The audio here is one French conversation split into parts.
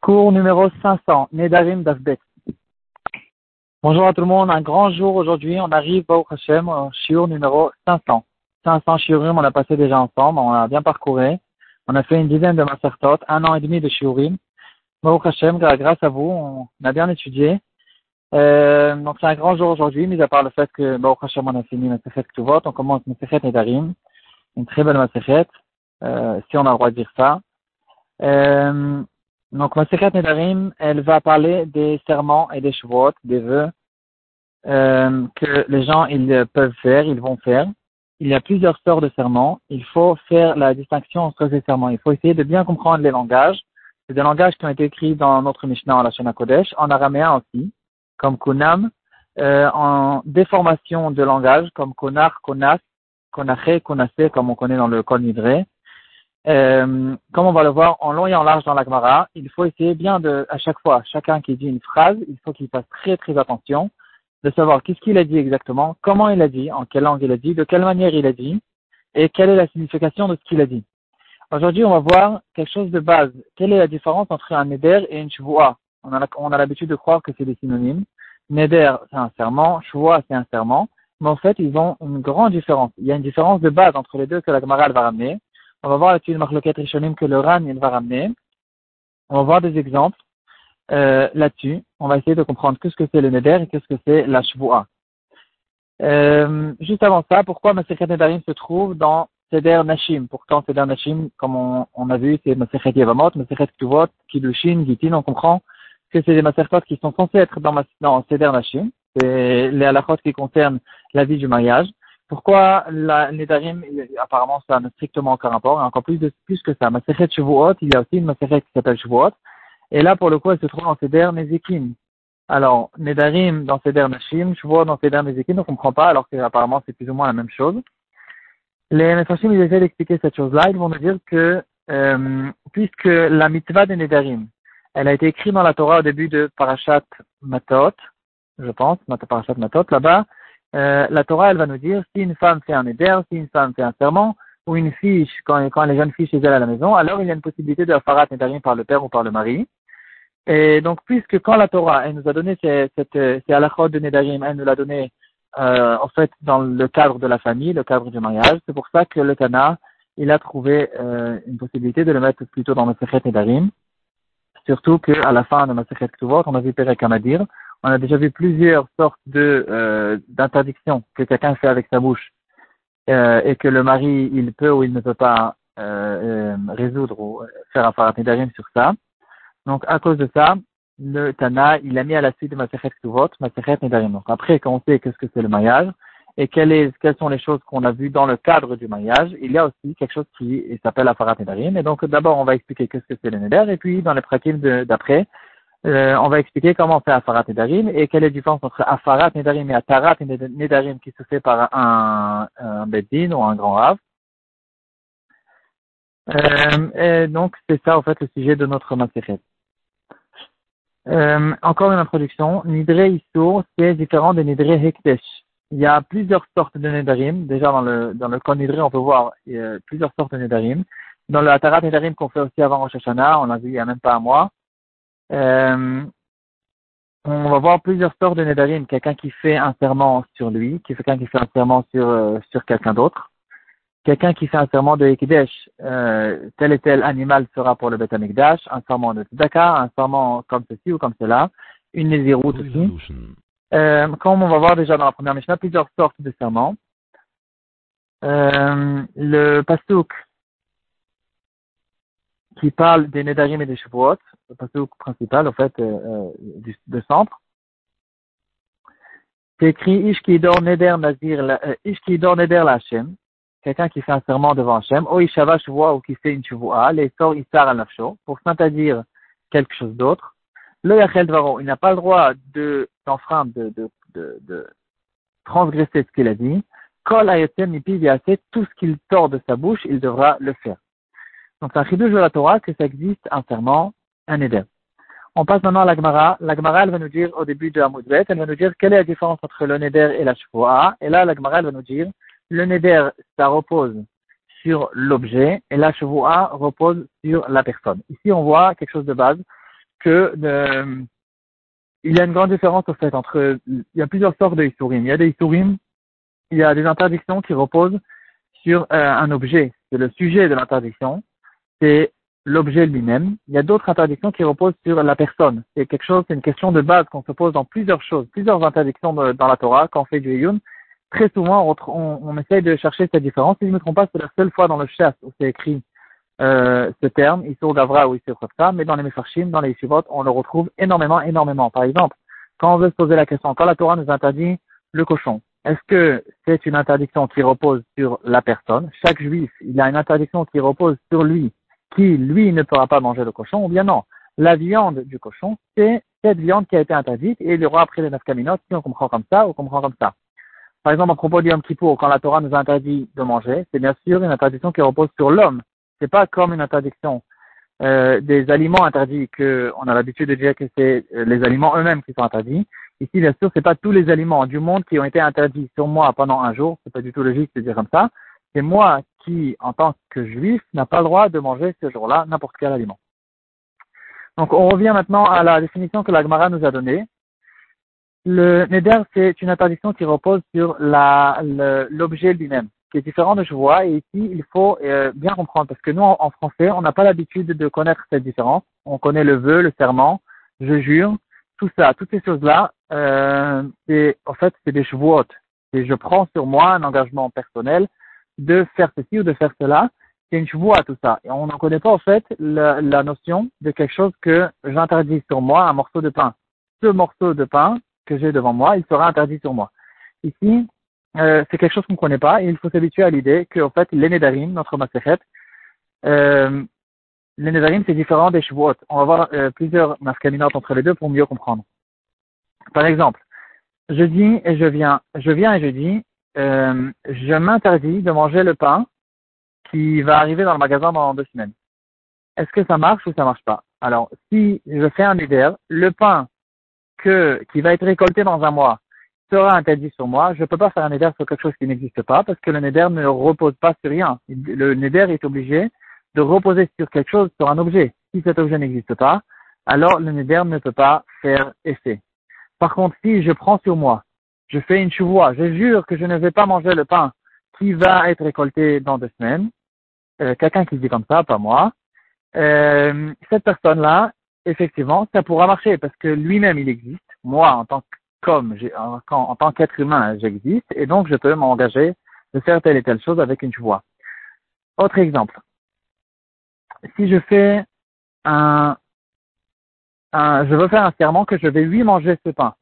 Cours numéro 500, Nedarim Dafbet. Bonjour à tout le monde, un grand jour aujourd'hui, on arrive au Hashem, au shiur numéro 500. 500 shiurim, on a passé déjà ensemble, on a bien parcouru. On a fait une dizaine de masertot, un an et demi de shiurim. Baruch Hashem, grâce à vous, on a bien étudié. Euh, donc c'est un grand jour aujourd'hui, mis à part le fait que Baruch Hashem, on a fini Masechet Ktuvot, on commence Masechet Nedarim, une très belle Masechet, euh, si on a le droit de dire ça. Euh, donc, Masechet Nedarim, elle va parler des serments et des chevaux, des vœux euh, que les gens ils peuvent faire, ils vont faire. Il y a plusieurs sortes de serments. Il faut faire la distinction entre ces serments. Il faut essayer de bien comprendre les langages. C'est des langages qui ont été écrits dans notre Mishnah en la Shana Kodesh, en araméen aussi, comme Kunam, euh, en déformation de langage, comme Konar, Konas, Konaché, Konase, comme on connaît dans le Kol Nidre, euh, comme on va le voir en long et en large dans la Gemara, il faut essayer bien de, à chaque fois, chacun qui dit une phrase, il faut qu'il fasse très très attention de savoir qu'est-ce qu'il a dit exactement, comment il a dit, en quelle langue il a dit, de quelle manière il a dit, et quelle est la signification de ce qu'il a dit. Aujourd'hui, on va voir quelque chose de base. Quelle est la différence entre un neder et une shvoa On a, l'habitude de croire que c'est des synonymes. Neder, c'est un serment, shvoa, c'est un serment, mais en fait, ils ont une grande différence. Il y a une différence de base entre les deux que la Gemara va ramener. On va voir là-dessus le Rishonim que le RAN va ramener. On va voir des exemples euh, là-dessus. On va essayer de comprendre qu'est-ce que c'est le Neder et qu'est-ce que c'est la Shvu'a. Euh, juste avant ça, pourquoi Masechet Nedarim se trouve dans Seder Nashim? Pourtant, Seder Nashim, comme on, a vu, c'est Masechet Yevamot, Masechet Ktuvot, Kiddushin, Gitin. On comprend que c'est des Masertot qui sont censés être dans, dans Seder Nashim. C'est les halachot qui concernent la vie du mariage. Pourquoi la Nedarim, apparemment, ça n'a strictement aucun rapport, et encore plus, de, plus que ça. Masechet Shavuot, il y a aussi une Masechet qui s'appelle Shavuot, et là, pour le coup, elle se trouve en Seder Nezikim. Alors, Nedarim dans Seder Nashim, Shavuot dans Seder Nezikim, on ne comprend pas, alors qu'apparemment, c'est plus ou moins la même chose. Les Mefashim, ils essaient d'expliquer cette chose-là, ils vont nous dire que, euh, puisque la mitzvah de Nedarim, elle a été écrite dans la Torah au début de Parashat Matot, je pense, Parashat Matot, là-bas, euh, la Torah, elle va nous dire si une femme fait un éder, si une femme fait un serment, ou une fille, quand, quand elle est jeune fille chez elle à la maison, alors il y a une possibilité de farat nedarim par le père ou par le mari. Et donc, puisque quand la Torah, elle nous a donné cette, ces halachot de nedarim, elle nous l'a donné, euh, en fait, dans le cadre de la famille, le cadre du mariage, c'est pour ça que le Tana, il a trouvé euh, une possibilité de le mettre plutôt dans le secret nedarim. Surtout qu'à la fin de Masechet Ktuvot, on a vu Perek Amadir, on a déjà vu plusieurs sortes de euh, d'interdictions que quelqu'un fait avec sa bouche euh, et que le mari il peut ou il ne peut pas euh, euh résoudre ou faire un farat sur ça. Donc à cause de ça, le Tana il a mis à la suite de Masechet Ktuvot, Masechet Nedarim. Donc après quand on sait qu'est-ce que c'est le mariage et quelles, sont les choses qu'on a vues dans le cadre du mariage, il y a aussi quelque chose qui s'appelle la Nedarim. Et donc d'abord on va expliquer qu'est-ce que c'est le Neder et puis dans les pratiques d'après euh, on va expliquer comment on fait Afarat Nedarim et quelle est la différence entre Afarat Nedarim et Atarat Nedarim qui se fait par un, un Beddin ou un grand Rav. Euh, et donc, c'est ça, en fait, le sujet de notre Masechet. Euh, encore une introduction. Nidre Issour, c'est différent de Nidre Hekdesh. Il y a plusieurs sortes de Nedarim. Déjà, dans le, dans le Nidre, on peut voir plusieurs sortes de Nedarim. Dans le Atarat Nedarim qu'on fait aussi avant Rosh Hashanah, on l'a vu il n'y a même pas un mois, euh, on va voir plusieurs sortes de Nedarim. Quelqu'un qui fait un serment sur lui, quelqu'un qui fait un serment sur, euh, sur quelqu'un d'autre. Quelqu'un qui fait un serment de Ekidesh, euh, tel et tel animal sera pour le Beth Amikdash, un serment de Tzedaka, un serment comme ceci ou comme cela, une Néziroute aussi. Euh, comme on va voir déjà dans la première Mishnah, plusieurs sortes de serments. Euh, le Pasuk qui parle des Nedarim et des Shavuot, le passage principal, en fait, euh, euh, du, de centre. C'est écrit Ishkidor Neder Nazir, euh, Ishkidor Neder la Hashem, quelqu'un qui fait un serment devant Hashem, O Ishava Shavua ou qui fait une Shavua, les sort Issar al Nafsho, pour s'interdire quelque chose d'autre. Le Yachel Dvaro, il n'a pas le droit de s'enfreindre, de, de, de, de, transgresser ce qu'il a dit. Kol Ayotem Mipi tout ce qu'il tord de sa bouche, il devra le faire. Donc, c'est un chidouche de la Torah que ça existe un serment, un éder. On passe maintenant à la Gemara. La Gemara, elle va nous dire au début de Hamoudbet, elle va nous dire quelle est la différence entre le neder et la shvoa. Et là, la Gemara, elle va nous dire, le neder, ça repose sur l'objet et la shvoa repose sur la personne. Ici, on voit quelque chose de base, que euh, il y a une grande différence au fait entre il y a plusieurs sortes de Isurim. Il y a des Isurim, il y a des interdictions qui reposent sur euh, un objet. C'est le sujet de l'interdiction, c'est l'objet lui-même. Il y a d'autres interdictions qui reposent sur la personne. C'est quelque chose, c'est une question de base qu'on se pose dans plusieurs choses, plusieurs interdictions dans la Torah quand on fait du Yun. Très souvent, on, on, essaye de chercher cette différence. Si je ne me trompe pas, c'est la seule fois dans le chasse où c'est écrit euh, ce terme, Issour Gavra ou Issour ça, mais dans les Mefarshim, dans les Yeshivot, on le retrouve énormément, énormément. Par exemple, quand on veut se poser la question, quand la Torah nous interdit le cochon, est-ce que c'est une interdiction qui repose sur la personne? Chaque juif, il a une interdiction qui repose sur lui, qui, lui, ne pourra pas manger le cochon, ou bien non La viande du cochon, c'est cette viande qui a été interdite, et il y aura après les neuf caminotes, si on comprend comme ça, ou on comprend comme ça. Par exemple, à propos du Yom Kippour, quand la Torah nous interdit de manger, c'est bien sûr une interdiction qui repose sur l'homme. C'est pas comme une interdiction euh, des aliments interdits que on a l'habitude de dire que c'est euh, les aliments eux-mêmes qui sont interdits. Ici, bien sûr, c'est pas tous les aliments du monde qui ont été interdits sur moi pendant un jour. C'est pas du tout logique de dire comme ça. C'est moi qui, en tant que juif, n'a pas le droit de manger ce jour-là n'importe quel aliment. Donc, on revient maintenant à la définition que la Gemara nous a donnée. Le neder, c'est une interdiction qui repose sur l'objet lui-même qui est différent de je vois. Et ici, il faut euh, bien comprendre, parce que nous, en, français, on n'a pas l'habitude de connaître cette différence. On connaît le vœu, le serment, je jure, tout ça, toutes ces choses-là, euh, en fait, c'est des chevaux Et je prends sur moi un engagement personnel de faire ceci ou de faire cela. C'est une à tout ça. Et on n'en connaît pas, en fait, la, la notion de quelque chose que j'interdis sur moi, un morceau de pain. Ce morceau de pain que j'ai devant moi, il sera interdit sur moi. Ici, euh, c'est quelque chose qu'on ne connaît pas et il faut s'habituer à l'idée qu'en fait, l'énédarim, notre masechet, euh, l'énédarim, c'est différent des chevaux. On va voir euh, plusieurs mascaminotes entre les deux pour mieux comprendre. Par exemple, je dis et je viens, je viens et je dis, euh, je m'interdis de manger le pain qui va arriver dans le magasin dans deux semaines. Est-ce que ça marche ou ça marche pas? Alors, si je fais un éder, le pain que, qui va être récolté dans un mois sera interdit sur moi. Je ne peux pas faire un neder sur quelque chose qui n'existe pas parce que le neder ne repose pas sur rien. Le neder est obligé de reposer sur quelque chose, sur un objet. Si cet objet n'existe pas, alors le neder ne peut pas faire effet. Par contre, si je prends sur moi, je fais une chouvoie, je jure que je ne vais pas manger le pain qui va être récolté dans deux semaines, euh, quelqu'un qui dit comme ça, pas moi, euh, cette personne-là, effectivement, ça pourra marcher parce que lui-même il existe. Moi, en tant que comme en, en, tant qu'être humain, j'existe, et donc je peux m'engager de faire telle et telle chose avec une voix. Autre exemple. Si je fais un, un, je veux faire un serment que je vais lui manger ce pain.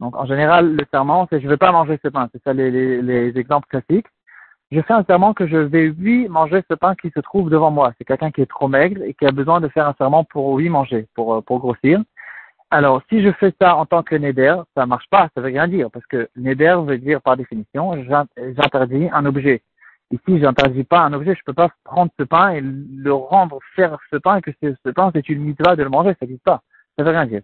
Donc en général, le serment, c'est je ne vais pas manger ce pain. C'est ça les, les, les, exemples classiques. Je fais un serment que je vais lui manger ce pain qui se trouve devant moi. C'est quelqu'un qui est trop maigre et qui a besoin de faire un serment pour lui manger, pour, pour grossir. Alors, si je fais ça en tant que neder, ça marche pas, ça veut rien dire, parce que neder veut dire par définition, j'interdis un objet. Ici, j'interdis pas un objet, je peux pas prendre ce pain et le rendre faire ce pain et que ce pain c'est une mitzvah de le manger, ça n'existe pas, ça veut rien dire.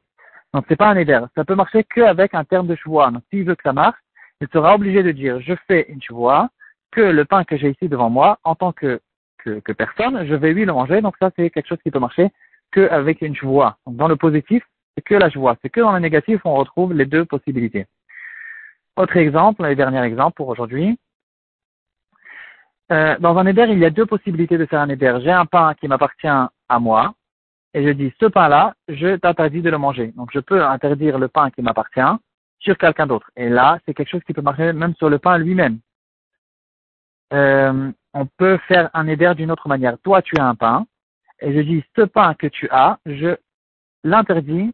Donc c'est pas un neder, ça peut marcher qu'avec un terme de choix. Donc s'il veut que ça marche, il sera obligé de dire, je fais une choix, que le pain que j'ai ici devant moi, en tant que, que, que personne, je vais lui le manger, donc ça c'est quelque chose qui peut marcher qu'avec une choix. Donc dans le positif, c'est que la joie. C'est que dans le négatif on retrouve les deux possibilités. Autre exemple, le dernier exemple pour aujourd'hui. Euh, dans un éder, il y a deux possibilités de faire un éder. J'ai un pain qui m'appartient à moi, et je dis, ce pain-là, je t'interdis de le manger. Donc je peux interdire le pain qui m'appartient sur quelqu'un d'autre. Et là, c'est quelque chose qui peut marcher même sur le pain lui-même. Euh, on peut faire un éder d'une autre manière. Toi, tu as un pain, et je dis, ce pain que tu as, je l'interdis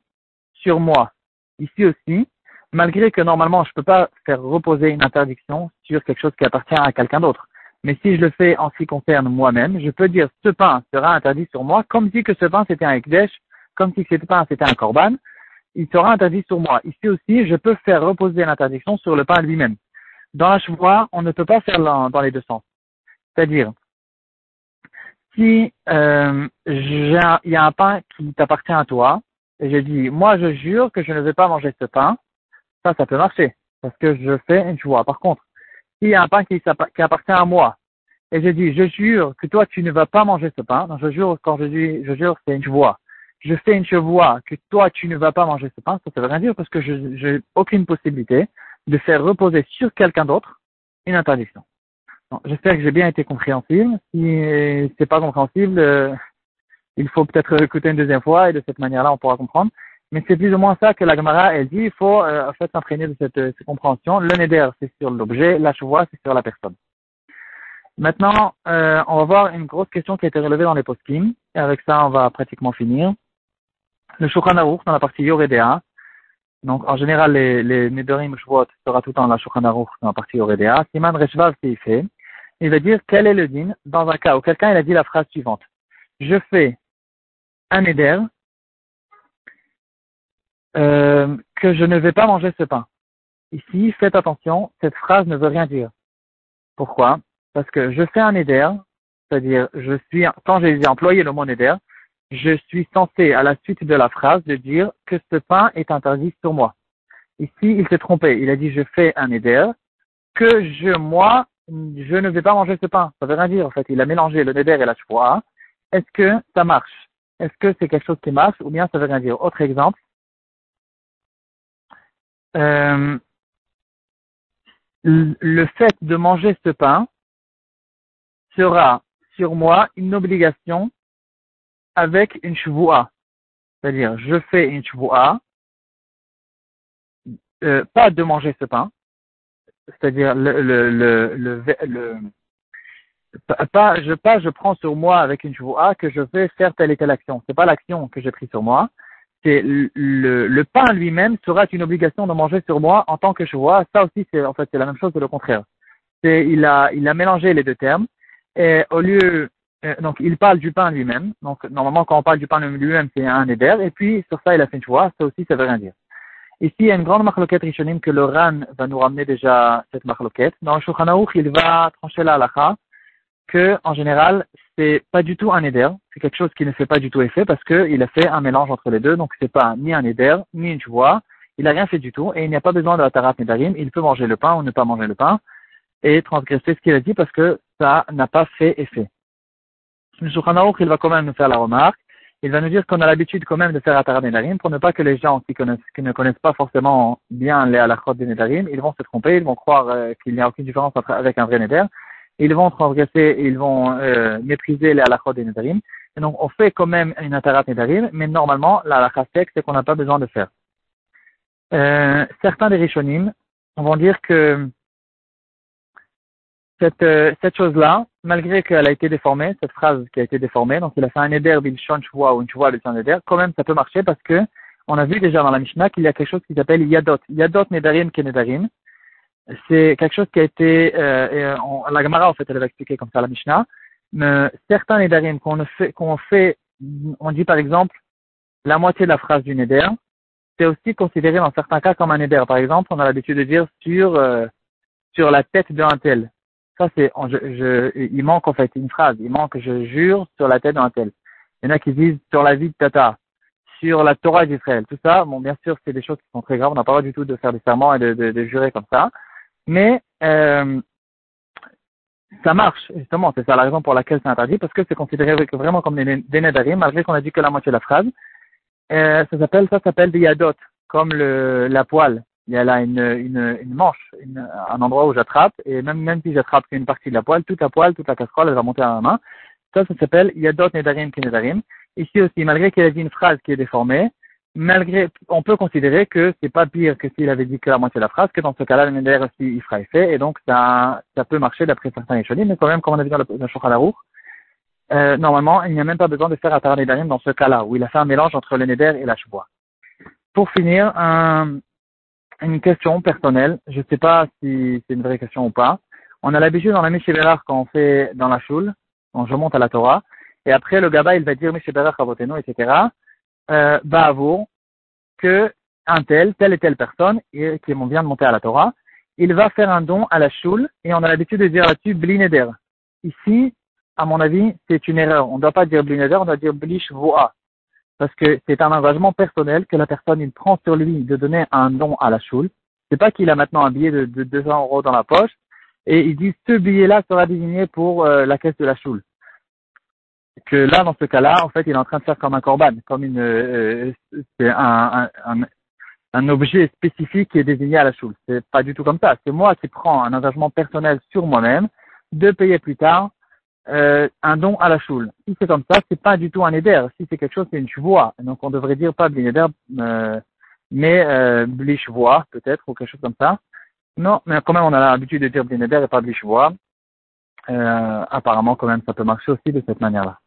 sur moi. Ici aussi, malgré que normalement je ne peux pas faire reposer une interdiction sur quelque chose qui appartient à quelqu'un d'autre. Mais si je le fais en ce qui concerne moi-même, je peux dire ce pain sera interdit sur moi, comme si que ce pain c'était un ekdesh, comme si ce pain c'était un korban, il sera interdit sur moi. Ici aussi, je peux faire reposer l'interdiction sur le pain lui-même. Dans la chevoie, on ne peut pas faire dans les deux sens. C'est-à-dire, si euh, il y a un pain qui t'appartient à toi, et j'ai dit, moi je jure que je ne vais pas manger ce pain, ça, ça peut marcher, parce que je fais une joie. Par contre, s'il y a un pain qui, appartient à moi, et j'ai dit, je jure que toi tu ne vas pas manger ce pain, je jure, quand je dis, je jure, c'est une joie. je fais une chevoie que toi tu ne vas pas manger ce pain, ça ne veut rien dire parce que je n'ai aucune possibilité de faire reposer sur quelqu'un d'autre une interdiction. J'espère que j'ai bien été compréhensible. Si c'est pas compréhensible, euh, il faut peut-être écouter une deuxième fois et de cette manière-là, on pourra comprendre. Mais c'est plus ou moins ça que la Gemara, elle dit, il faut euh, en fait s'entraîner de cette, cette, compréhension. Le neder, c'est sur l'objet, la chevoie, c'est sur la personne. Maintenant, euh, on va voir une grosse question qui a été relevée dans les post Et avec ça, on va pratiquement finir. Le Shulchan dans la partie Yoredea. Donc, en général, les, les Nederim Shvot sera tout le temps la Shulchan dans la partie Yoredea. Siman Reshvav fait. Il va dire quel est le din dans un cas où quelqu'un il a dit la phrase suivante. Je fais un Neder euh, que je ne vais pas manger ce pain. Ici, faites attention, cette phrase ne veut rien dire. Pourquoi? Parce que je fais un éder, c'est-à-dire je suis, quand j'ai employé le mot éder, je suis censé, à la suite de la phrase, de dire que ce pain est interdit sur moi. Ici, il s'est trompé. Il a dit je fais un éder, que je, moi, je ne vais pas manger ce pain. Ça veut rien dire, en fait. Il a mélangé le neder et la choix. Est-ce que ça marche? Est-ce que c'est quelque chose qui marche ou bien ça veut rien dire? Autre exemple. Euh, le fait de manger ce pain, sera sur moi une obligation avec une shvoua. C'est-à-dire, je fais une shvoua, euh, pas de manger ce pain, c'est-à-dire le, le, le, le, pas, je, pas je prends sur moi avec une shvoua que je vais faire telle et telle action. C'est pas l'action que j'ai pris sur moi. C'est le, le, pain lui-même sera une obligation de manger sur moi en tant que shvoua. Ça aussi, c'est en fait c'est la même chose que le contraire. C'est il a il a mélangé les deux termes. Et au lieu, euh, donc il parle du pain lui-même. Donc normalement quand on parle du pain lui-même c'est un éder. Et puis sur ça il a fait une choix. Ça aussi ça veut rien dire. Ici il y a une grande marloquette rishonim que le Ran va nous ramener déjà cette marloquette. Dans le Shulchan il va trancher la halakha que en général c'est pas du tout un éder. C'est quelque chose qui ne fait pas du tout effet parce qu'il a fait un mélange entre les deux. Donc c'est pas ni un éder ni une choix. Il n'a rien fait du tout et il n'y a pas besoin de la tarat nedarim. Il peut manger le pain ou ne pas manger le pain et transgresser ce qu'il a dit parce que ça n'a pas fait effet. M. il va quand même nous faire la remarque. Il va nous dire qu'on a l'habitude quand même de faire Atarat Nedarim pour ne pas que les gens qui, ne connaissent pas forcément bien les Halachot des Nedarim, ils vont se tromper, ils vont croire euh, qu'il n'y a aucune différence avec un vrai Neder. Ils vont transgresser, ils vont euh, mépriser les Halachot des Nedarim. Et donc, on fait quand même une Atarat Nedarim, mais normalement, la Halakha c'est qu'on n'a pas besoin de faire. Euh, certains des Rishonim vont dire que cette, euh, cette chose-là, malgré qu'elle a été déformée, cette phrase qui a été déformée, donc il a fait un éder bilshon chvoa ou une chvoa bilshon quand même ça peut marcher parce que on a vu déjà dans la Mishnah qu'il y a quelque chose qui s'appelle yadot. Yadot nedarim ke nedarim. C'est quelque chose qui a été, euh, la Gemara en fait elle va expliquer comme ça la Mishnah, mais certains nedarim qu'on fait, qu'on fait, on dit par exemple la moitié de la phrase du neder, c'est aussi considéré dans certains cas comme un neder. Par exemple, on a l'habitude de dire sur euh, sur la tête d'un tel. Ça, c'est, je, il manque en fait une phrase. Il manque, je jure sur la tête d'un tel. Il y en a qui disent sur la vie de Tata, sur la Torah d'Israël. Tout ça, bon, bien sûr, c'est des choses qui sont très graves. On n'a pas le droit du tout de faire des serments et de, de, de jurer comme ça. Mais euh, ça marche, justement. C'est ça la raison pour laquelle c'est interdit, parce que c'est considéré vraiment comme des, des malgré qu'on a dit que la moitié de la phrase. Euh, ça s'appelle, ça s'appelle des yadot, comme le, la poêle il y a là une, une, une manche, un endroit où j'attrape, et même, même si j'attrape une partie de la poêle, toute la poêle, toute la casserole, elle va monter à ma main. Ça, ça s'appelle Yadot Nedarim Nedarim. Ici aussi, malgré qu'il ait dit une phrase qui est déformée, malgré, on peut considérer que c'est pas pire que s'il avait dit que la moitié de la phrase, que dans ce cas-là, le Neder aussi, il fera effet, et donc ça, ça peut marcher d'après certains échelons, mais quand même, comme on a vu dans le, le euh, normalement, il n'y a même pas besoin de faire Atar Nedarim dans ce cas-là, où il a fait un mélange entre le Neder et la Choubois. Pour finir, un, une question personnelle. Je sais pas si c'est une vraie question ou pas. On a l'habitude dans la Bérar quand on fait dans la choule, quand je monte à la Torah, et après le Gaba il va dire Bérar Chavoteno, etc. Euh, que un tel, telle et telle personne, et, qui vient de monter à la Torah, il va faire un don à la choule, et on a l'habitude de dire là-dessus Blineder. Ici, à mon avis, c'est une erreur. On ne doit pas dire Blineder, on doit dire Blish Voa parce que c'est un engagement personnel que la personne il prend sur lui de donner un don à la choule. C'est pas qu'il a maintenant un billet de, de 200 euros dans la poche et il dit ce billet-là sera désigné pour euh, la caisse de la choule. Que là, dans ce cas-là, en fait, il est en train de faire comme un corban, comme une, euh, c'est un, un, un, objet spécifique qui est désigné à la choule. C'est pas du tout comme ça. C'est moi qui prends un engagement personnel sur moi-même de payer plus tard euh, un don à la choule. Si c'est comme ça, c'est pas du tout un éder. Si c'est quelque chose, c'est une chevoie. Donc on devrait dire pas blineder, euh, mais euh, peut-être ou quelque chose comme ça. Non, mais quand même on a l'habitude de dire blineder et pas blichvoie. Euh, apparemment quand même ça peut marcher aussi de cette manière-là.